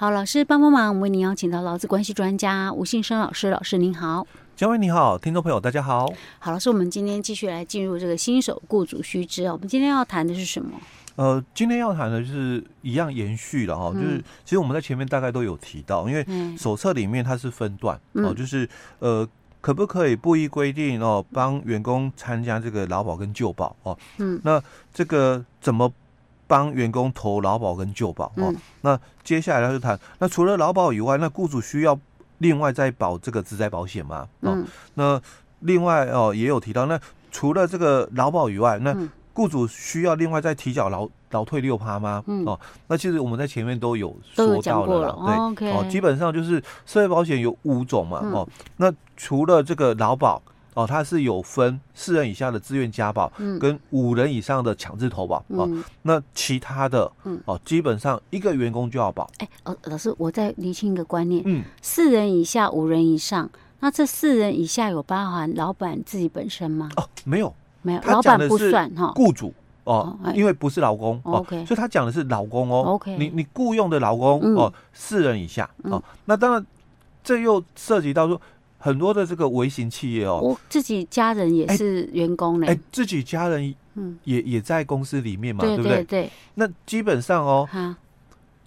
好，老师帮帮忙，我们为您邀请到劳资关系专家吴信生老师，老师您好。嘉威你好，听众朋友大家好。好，老师，我们今天继续来进入这个新手雇主须知啊，我们今天要谈的是什么？呃，今天要谈的就是一样延续了哈，就是其实我们在前面大概都有提到，因为手册里面它是分段哦，就是呃，可不可以不依规定哦，帮员工参加这个劳保跟旧保哦？嗯，那这个怎么帮员工投劳保跟旧保哦？那接下来他就谈，那除了劳保以外，那雇主需要另外再保这个职灾保险吗？哦，那另外哦也有提到，那除了这个劳保以外，那雇主需要另外再提缴劳劳退六趴吗？嗯、哦，那其实我们在前面都有说到了，了。对，哦 okay、哦，基本上就是社会保险有五种嘛，嗯、哦，那除了这个劳保，哦，它是有分四人以下的自愿加保，嗯，跟五人以上的强制投保，嗯、哦，那其他的，嗯，哦，基本上一个员工就要保。哎、欸，哦，老师，我再厘清一个观念，嗯，四人以下、五人以上，那这四人以下有包含老板自己本身吗？哦，没有。没有，老板不算哈，雇主哦，因为不是劳工哦，所以他讲的是劳工哦。OK，你你雇佣的劳工哦，四人以下哦，那当然这又涉及到说很多的这个微型企业哦，我自己家人也是员工嘞，哎，自己家人嗯。也也在公司里面嘛，对不对？对，那基本上哦，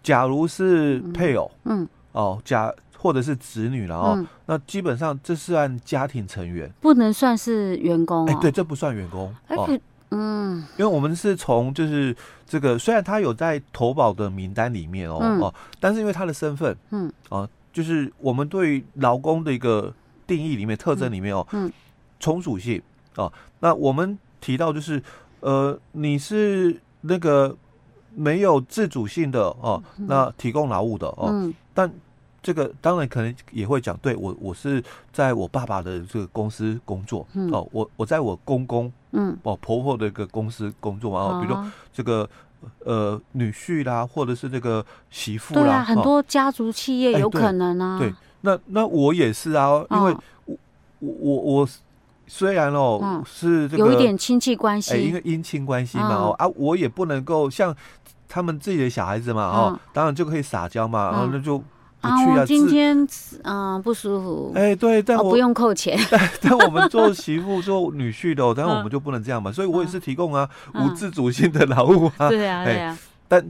假如是配偶，嗯。哦假。或者是子女了哦，嗯、那基本上这是按家庭成员，不能算是员工、哦。哎、欸，对，这不算员工。哎，哦、嗯，因为我们是从就是这个，虽然他有在投保的名单里面哦、嗯、哦，但是因为他的身份，嗯。啊，就是我们对于劳工的一个定义里面特征里面哦，嗯，从属性哦，那我们提到就是呃，你是那个没有自主性的哦，那提供劳务的哦，嗯、但。这个当然可能也会讲，对我我是在我爸爸的这个公司工作，嗯、哦，我我在我公公，嗯，哦婆婆的一个公司工作嘛，哦，比如说这个呃女婿啦，或者是这个媳妇啦，对啊，很多家族企业有可能啊，对，对，那那我也是啊，因为我我我虽然哦、嗯、是这个有一点亲戚关系，哎因为姻亲关系嘛，哦啊，我也不能够像他们自己的小孩子嘛，哦，当然就可以撒娇嘛，然后那就。啊，我今天嗯不舒服。哎，对，但我不用扣钱。但但我们做媳妇、做女婿的，但我们就不能这样嘛。所以我也是提供啊无自主性的劳务啊。对啊，对啊。但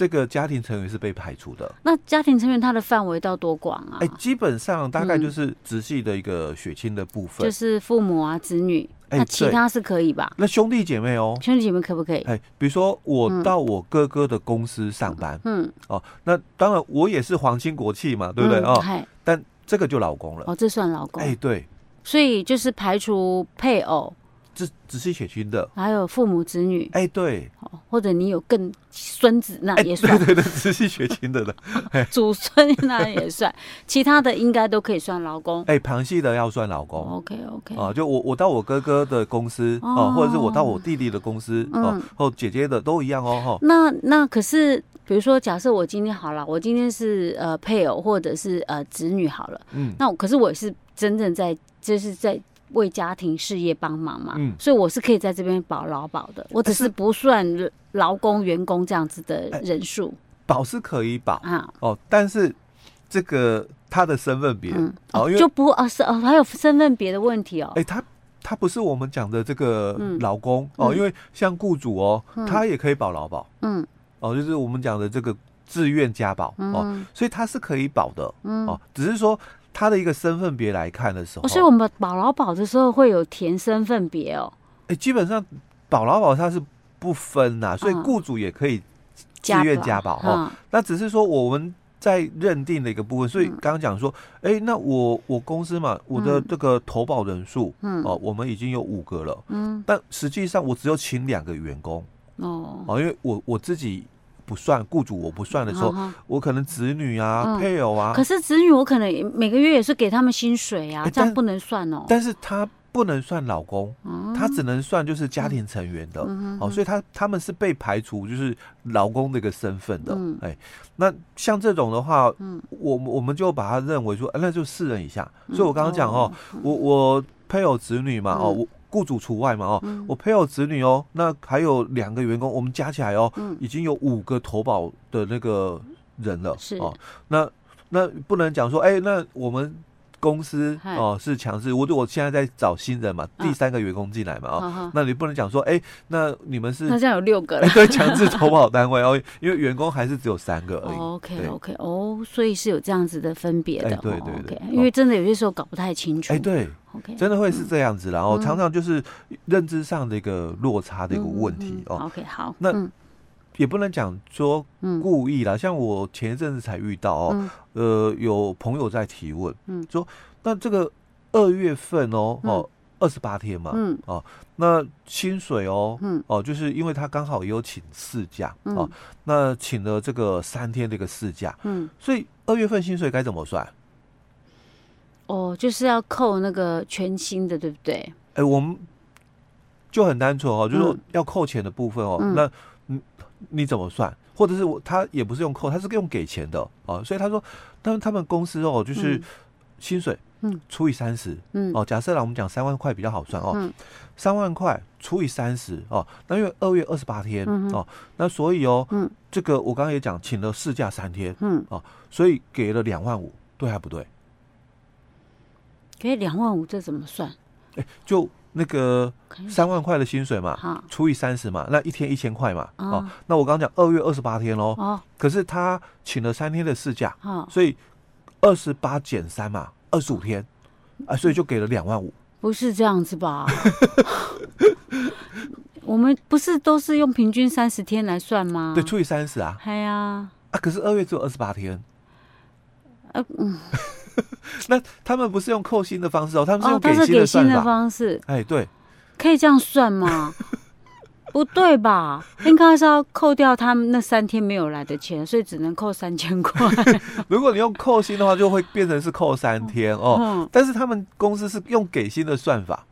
这个家庭成员是被排除的。那家庭成员他的范围到多广啊？哎，基本上大概就是直系的一个血亲的部分，就是父母啊、子女。那其他是可以吧？那兄弟姐妹哦，兄弟姐妹可不可以？哎，比如说我到我哥哥的公司上班，嗯，哦，那当然我也是皇亲国戚嘛，对不对哦？但这个就老公了。哦，这算老公。哎，对。所以就是排除配偶。是直系血亲的，还有父母子女，哎，对，或者你有更孙子，那也算，对对对，直系血亲的了，祖孙那也算，其他的应该都可以算老公，哎，旁系的要算老公，OK OK，啊，就我我到我哥哥的公司哦，或者是我到我弟弟的公司哦，或姐姐的都一样哦，哈，那那可是，比如说，假设我今天好了，我今天是呃配偶或者是呃子女好了，嗯，那可是我是真正在就是在。为家庭事业帮忙嘛，嗯，所以我是可以在这边保劳保的，我只是不算劳工员工这样子的人数，保是可以保啊，哦，但是这个他的身份别，哦，就不啊是哦，还有身份别的问题哦，哎，他他不是我们讲的这个劳工哦，因为像雇主哦，他也可以保劳保，嗯，哦，就是我们讲的这个自愿加保哦，所以他是可以保的，嗯，哦，只是说。他的一个身份别来看的时候，所以我们保劳保的时候会有填身份别哦。哎，基本上保劳保它是不分呐，所以雇主也可以自愿加保哈。那只是说我们在认定的一个部分，所以刚刚讲说，哎，那我我公司嘛，我的这个投保人数，嗯，哦，我们已经有五个了，嗯，但实际上我只有请两个员工，哦，哦，因为我我自己。不算雇主，我不算的时候，我可能子女啊、配偶啊。可是子女，我可能每个月也是给他们薪水啊，这样不能算哦。但是他不能算老公，他只能算就是家庭成员的哦，所以他他们是被排除就是老公的一个身份的。哎，那像这种的话，我我们就把它认为说，那就四人以下。所以我刚刚讲哦，我我配偶子女嘛，哦我。雇主除外嘛，哦，嗯、我配偶子女哦，那还有两个员工，我们加起来哦，嗯、已经有五个投保的那个人了，是哦，那那不能讲说，哎、欸，那我们。公司哦是强势，我我现在在找新人嘛，第三个员工进来嘛啊，那你不能讲说，哎，那你们是那现在有六个。了，对，强制投保单位哦，因为员工还是只有三个而已。OK OK，哦，所以是有这样子的分别的，对对对，因为真的有些时候搞不太清楚。哎，对，OK，真的会是这样子，然后常常就是认知上的一个落差的一个问题哦。OK，好，那。也不能讲说故意啦，嗯、像我前一阵子才遇到哦，嗯、呃，有朋友在提问，嗯，说那这个二月份哦，嗯、哦，二十八天嘛，嗯，哦，那薪水哦，嗯，哦，就是因为他刚好也有请事假，嗯、哦，那请了这个三天的一个事假，嗯，所以二月份薪水该怎么算？哦，就是要扣那个全薪的，对不对？哎、欸，我们就很单纯哦，就是说要扣钱的部分哦，嗯、那。你怎么算？或者是我他也不是用扣，他是用给钱的哦。所以他说，他们他们公司哦，就是薪水嗯除以三十嗯哦。假设啦，我们讲三万块比较好算哦，三万块除以三十哦。那因为二月二十八天哦，那所以哦，嗯，这个我刚刚也讲，请了事假三天嗯哦，所以给了两万五，对还不对？给两万五，这怎么算？哎，就。那个三万块的薪水嘛，除以三十嘛，那一天一千块嘛。哦，那我刚刚讲二月二十八天喽。哦，可是他请了三天的事假，所以二十八减三嘛，二十五天啊，所以就给了两万五。不是这样子吧？我们不是都是用平均三十天来算吗？对，除以三十啊。哎呀。啊，可是二月只有二十八天。嗯。那他们不是用扣薪的方式哦，他们是用给薪的算法。哦、的方式，哎，对，可以这样算吗？不对吧？应该是要扣掉他们那三天没有来的钱，所以只能扣三千块。如果你用扣薪的话，就会变成是扣三天哦。嗯、但是他们公司是用给薪的算法，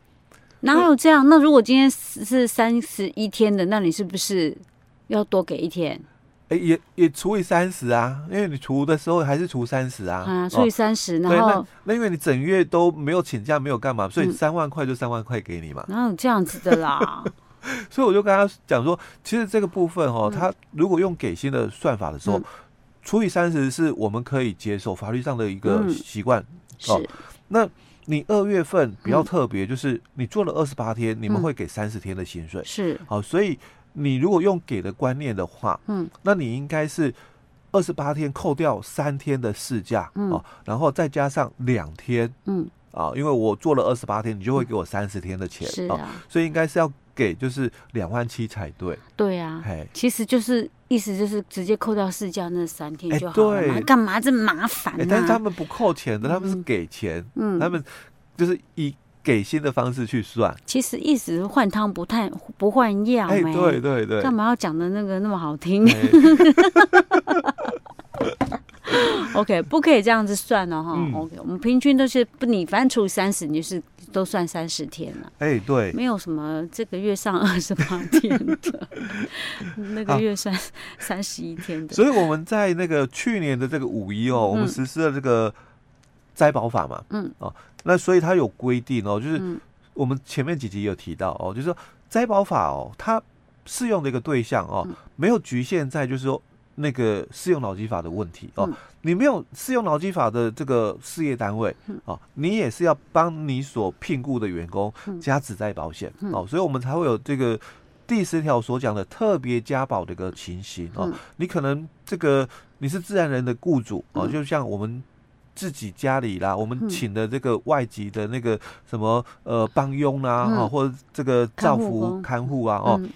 哪有这样？那如果今天是三十一天的，那你是不是要多给一天？哎，也也除以三十啊，因为你除的时候还是除三十啊。啊，除以三十，哦、然后那，那因为你整月都没有请假，没有干嘛，所以三万块就三万块给你嘛。哪有这样子的啦？所以我就跟他讲说，其实这个部分哦，他如果用给薪的算法的时候，嗯、除以三十是我们可以接受法律上的一个习惯。嗯、哦，是那你二月份比较特别，就是你做了二十八天，嗯、你们会给三十天的薪水。是，好、哦，所以。你如果用给的观念的话，嗯，那你应该是二十八天扣掉三天的事假，嗯、啊，然后再加上两天，嗯，啊，因为我做了二十八天，你就会给我三十天的钱，是啊，啊，所以应该是要给就是两万七才对，对啊，嘿，其实就是意思就是直接扣掉事假那三天就好了嘛，干、欸、嘛这么麻烦、啊？欸？但是他们不扣钱的，他们是给钱，嗯，他们就是以。给薪的方式去算，其实意思是换汤不太不换药，哎，对对对，干嘛要讲的那个那么好听？OK，不可以这样子算哦，哈。嗯、OK，我们平均都是不，你反正除三十，你就是都算三十天了。哎，对，没有什么这个月上二十八天的，那个月算三十一天的。所以我们在那个去年的这个五一哦，我们实施了这个灾保法嘛，嗯，哦。那所以它有规定哦，就是我们前面几集有提到哦，就是说灾保法哦，它适用的一个对象哦，没有局限在就是说那个适用劳基法的问题哦，你没有适用劳基法的这个事业单位哦，你也是要帮你所聘雇的员工加子灾保险哦，所以我们才会有这个第十条所讲的特别加保的一个情形哦，你可能这个你是自然人的雇主哦，就像我们。自己家里啦，我们请的这个外籍的那个什么呃帮佣啊，嗯、或者这个照福看护啊，哦，嗯、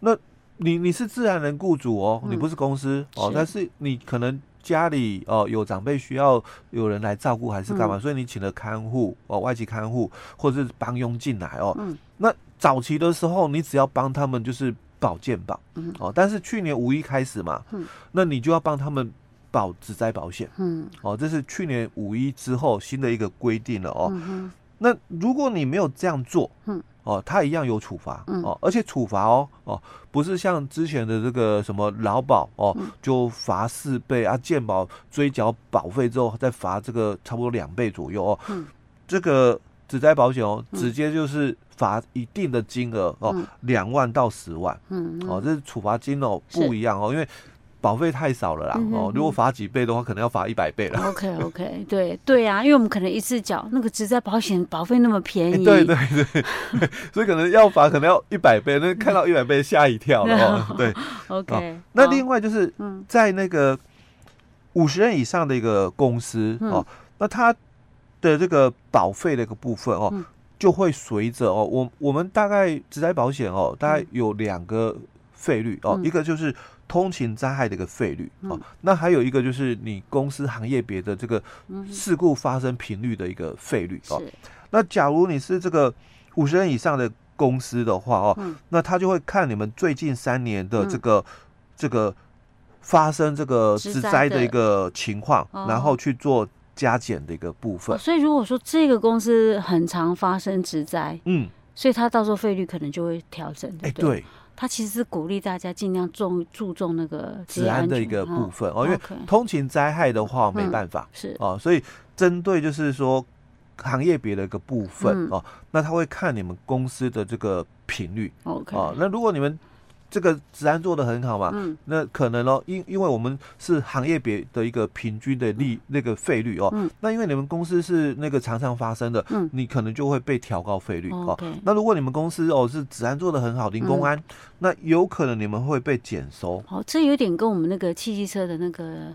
那你你是自然人雇主哦，嗯、你不是公司哦，是。但是你可能家里哦有长辈需要有人来照顾还是干嘛，嗯、所以你请了看护哦，外籍看护或者是帮佣进来哦，嗯、那早期的时候你只要帮他们就是保健保，嗯、哦，但是去年五一开始嘛，嗯、那你就要帮他们。保职灾保险，嗯，哦，这是去年五一之后新的一个规定了哦。嗯、那如果你没有这样做，嗯，哦，他一样有处罚，嗯、哦，而且处罚哦，哦，不是像之前的这个什么劳保哦，嗯、就罚四倍啊，健保追缴保费之后再罚这个差不多两倍左右哦。嗯、这个职灾保险哦，直接就是罚一定的金额哦，两、嗯、万到十万，嗯，嗯，哦，这是处罚金哦，不一样哦，因为。保费太少了啦。哦，如果罚几倍的话，可能要罚一百倍了。OK OK，对对啊，因为我们可能一次缴那个职灾保险保费那么便宜，对对对，所以可能要罚可能要一百倍，那看到一百倍吓一跳了哦。对，OK、哦。那另外就是在那个五十人以上的一个公司、嗯、哦，那它的这个保费的一个部分哦。嗯就会随着哦，我我们大概职灾保险哦，大概有两个费率哦，嗯、一个就是通勤灾害的一个费率、嗯、哦，那还有一个就是你公司行业别的这个事故发生频率的一个费率。哦。那假如你是这个五十人以上的公司的话哦，嗯、那他就会看你们最近三年的这个、嗯、这个发生这个职灾的一个情况，然后去做。加减的一个部分，哦，所以如果说这个公司很常发生职灾，嗯，所以它到时候费率可能就会调整，对不对？欸、对，他其实是鼓励大家尽量重注重那个治安的一个部分哦，哦因为通勤灾害的话没办法、嗯、是。哦，所以针对就是说行业别的一个部分、嗯、哦，那他会看你们公司的这个频率，OK，哦，那如果你们。这个治安做的很好嘛，嗯，那可能哦，因因为我们是行业别的一个平均的利那个费率哦，嗯，那因为你们公司是那个常常发生的，嗯，你可能就会被调高费率哦。那如果你们公司哦是治安做的很好，零公安，那有可能你们会被减收。哦，这有点跟我们那个汽机车的那个。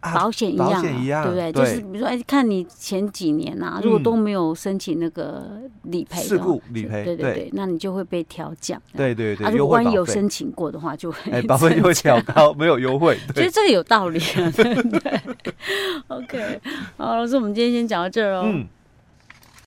保险一样，啊，一样对不对？对，就是比如说，哎，看你前几年啊，如果都没有申请那个理赔，事故理赔，对对对，那你就会被调降。对对对，如果万一有申请过的话，就会哎，保费就会调 高，没有优惠。所以这个有道理啊，对不对？OK，好，老师，我们今天先讲到这儿哦。嗯。